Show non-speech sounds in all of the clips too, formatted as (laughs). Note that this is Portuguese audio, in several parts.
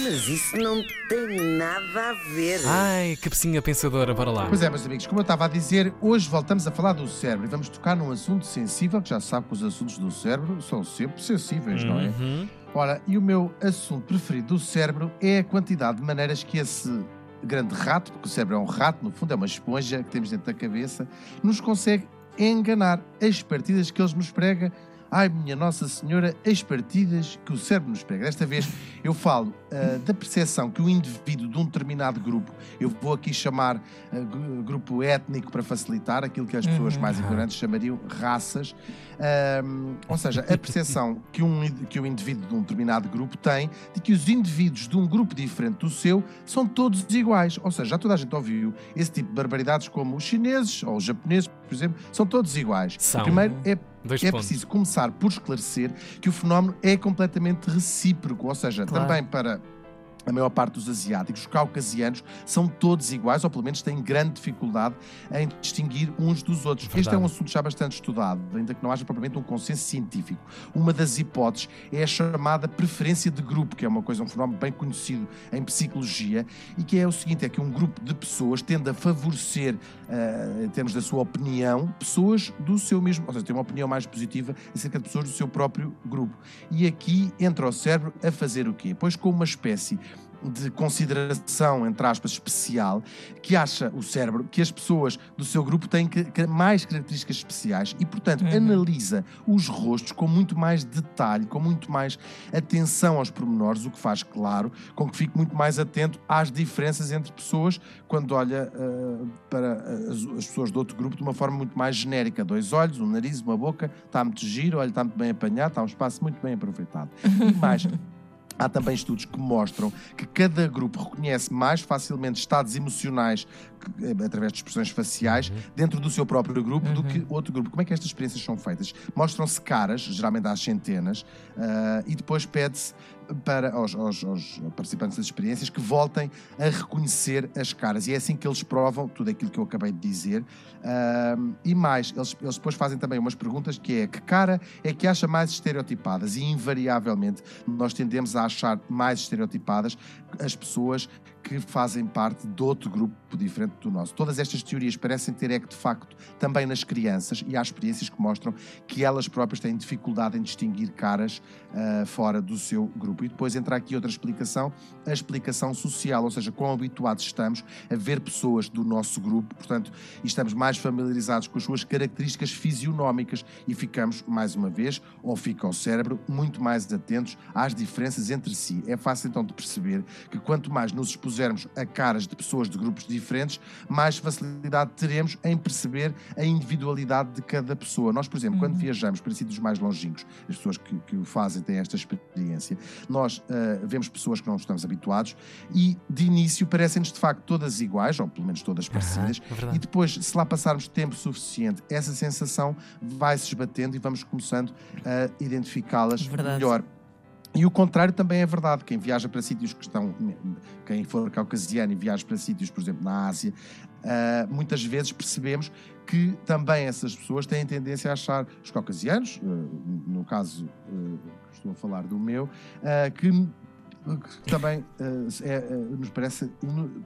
Mas isso não tem nada a ver. Ai, cabecinha pensadora, para lá. Pois é, meus amigos, como eu estava a dizer, hoje voltamos a falar do cérebro e vamos tocar num assunto sensível, que já sabe que os assuntos do cérebro são sempre sensíveis, não é? Uhum. Ora, e o meu assunto preferido do cérebro é a quantidade de maneiras que esse grande rato, porque o cérebro é um rato, no fundo é uma esponja que temos dentro da cabeça, nos consegue enganar as partidas que eles nos prega. Ai, minha Nossa Senhora, as partidas que o cérebro nos prega. Desta vez eu falo ah, da percepção que o indivíduo de um determinado grupo, eu vou aqui chamar gru- grupo étnico para facilitar, aquilo que as pessoas Uhum. mais ignorantes chamariam raças, Ahm, ou seja, a percepção (laughs) que um, que o indivíduo de um determinado grupo tem de que os indivíduos de um grupo diferente do seu são todos iguais. Ou seja, já toda a gente ouviu esse tipo de barbaridades como os chineses ou os japoneses, por exemplo, são todos iguais. São. Primeiro, é Dois é pontos. preciso começar por esclarecer que o fenómeno é completamente recíproco, ou seja, Claro. também para a maior parte dos asiáticos, os caucasianos, são todos iguais, ou pelo menos têm grande dificuldade em distinguir uns dos outros. Este é Verdade. um assunto já bastante estudado, ainda que não haja propriamente um consenso científico. Uma das hipóteses é a chamada preferência de grupo, que é uma coisa, um fenómeno bem conhecido em psicologia, e que é o seguinte: é que um grupo de pessoas tende a favorecer, ah, em termos da sua opinião, pessoas do seu mesmo, ou seja, tem uma opinião mais positiva acerca de pessoas do seu próprio grupo. E aqui entra o cérebro a fazer o quê? Pois com uma espécie de consideração, entre aspas, especial, que acha o cérebro que as pessoas do seu grupo têm que- que- mais características especiais e, portanto, Uhum. analisa os rostos com muito mais detalhe, com muito mais atenção aos pormenores, o que faz, claro, com que fique muito mais atento às diferenças entre pessoas quando olha ah, para as, as pessoas do outro grupo de uma forma muito mais genérica. Dois olhos, um nariz, uma boca, está muito giro, olha, está muito bem apanhado, está um espaço muito bem aproveitado. E mais, (laughs) Há também estudos que mostram que cada grupo reconhece mais facilmente estados emocionais que, eh, através de expressões faciais dentro do seu próprio grupo do que outro grupo. Como é que estas experiências são feitas? Mostram-se caras, geralmente às centenas, ah, e depois pede-se para aos participantes das experiências que voltem a reconhecer as caras. E é assim que eles provam tudo aquilo que eu acabei de dizer. E mais, eles, eles depois fazem também umas perguntas que é que cara é que acha mais estereotipadas? E invariavelmente nós tendemos a achar mais estereotipadas as pessoas que fazem parte de outro grupo diferente do nosso. Todas estas teorias parecem ter que, de facto, também nas crianças, e há experiências que mostram que elas próprias têm dificuldade em distinguir caras ah, fora do seu grupo. E depois entra aqui outra explicação, a explicação social, ou seja, quão habituados estamos a ver pessoas do nosso grupo, portanto, estamos mais familiarizados com as suas características fisionómicas e ficamos, mais uma vez, ou fica o cérebro, muito mais atentos às diferenças entre si. É fácil então de perceber que quanto mais nos expusermos a caras de pessoas de grupos diferentes, mais facilidade teremos em perceber a individualidade de cada pessoa. Nós, por exemplo, quando viajamos para sítios mais longínquos, as pessoas que, que o fazem têm esta experiência, nós ah, vemos pessoas que não estamos habituados e, de início, parecem-nos de facto todas iguais, ou pelo menos todas parecidas, é verdade. e depois, se lá passarmos tempo suficiente, essa sensação vai se esbatendo e vamos começando a identificá-las Verdade. melhor. E o contrário também é verdade. Quem viaja para sítios que estão. Quem for caucasiano e viaja para sítios, por exemplo, na Ásia, ah, muitas vezes percebemos que também essas pessoas têm tendência a achar os caucasianos, ah, no caso, ah, estou a falar do meu, que também ah, é, ah, nos parece,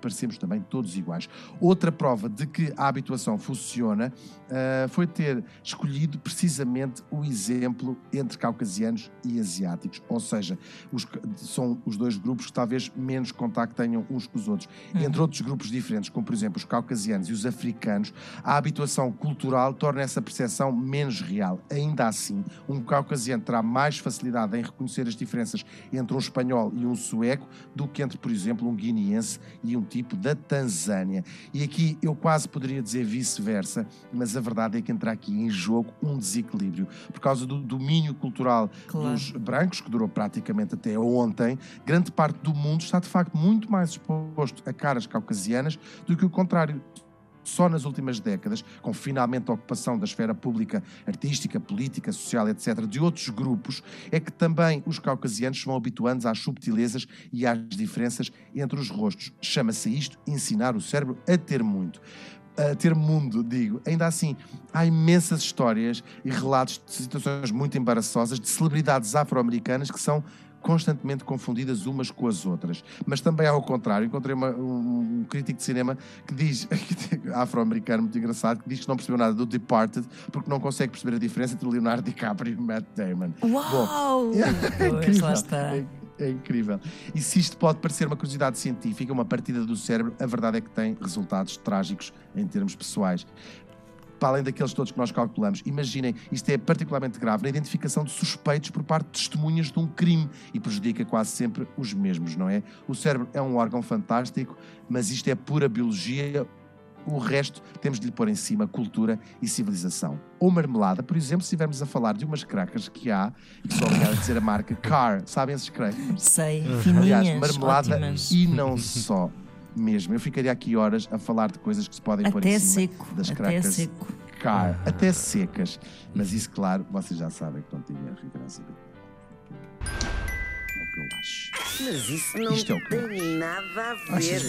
parecemos também todos iguais. Outra prova de que a habituação funciona ah, foi ter escolhido precisamente o exemplo entre caucasianos e asiáticos, ou seja, os, são os dois grupos que talvez menos contacto tenham uns com os outros. Entre outros grupos diferentes, como por exemplo os caucasianos e os africanos, a habituação cultural torna essa percepção menos real. Ainda assim, um caucasiano terá mais facilidade em reconhecer as diferenças entre um espanhol e um sueco do que entre, por exemplo, um guineense e um tipo da Tanzânia. E aqui eu quase poderia dizer vice-versa, mas a verdade é que entra aqui em jogo um desequilíbrio. Por causa do domínio cultural Claro. dos brancos, que durou praticamente até ontem, grande parte do mundo está de facto muito mais exposto a caras caucasianas do que o contrário. Só nas últimas décadas, com finalmente a ocupação da esfera pública, artística, política, social, etc., de outros grupos, é que também os caucasianos vão habituando às subtilezas e às diferenças entre os rostos. Chama-se isto ensinar o cérebro a ter muito. A ter mundo, digo. Ainda assim, há imensas histórias e relatos de situações muito embaraçosas de celebridades afro-americanas que são constantemente confundidas umas com as outras. Mas também ao contrário, encontrei uma- um, crítico de cinema (laughs) que diz, afro-americano muito engraçado, que diz que não percebeu nada do Departed porque não consegue perceber a diferença entre Leonardo DiCaprio e Matt Damon. Uau! (laughs) É incrível. lá está. É, é incrível. E se isto pode parecer uma curiosidade científica, uma partida do cérebro, a verdade é que tem resultados trágicos em termos pessoais. Para além daqueles todos que nós calculamos, imaginem, isto é particularmente grave na identificação de suspeitos por parte de testemunhas de um crime e prejudica quase sempre os mesmos, não é? O cérebro é um órgão fantástico, mas isto é pura biologia. O resto temos de lhe pôr em cima cultura e civilização. Ou marmelada, por exemplo, se estivermos a falar de umas crackers que há, e que sou obrigado a dizer a marca Car, sabem esses crackers? Sei, Aliás, fininhas, marmelada ótimas. e não só mesmo. Eu ficaria aqui horas a falar de coisas que se podem pôr Até em cima seco, das até crackers seco. Car, até secas. Mas isso, claro, vocês já sabem que não tinha a Rita Graça É o que eu acho. Mas isso não é tem nada a ver.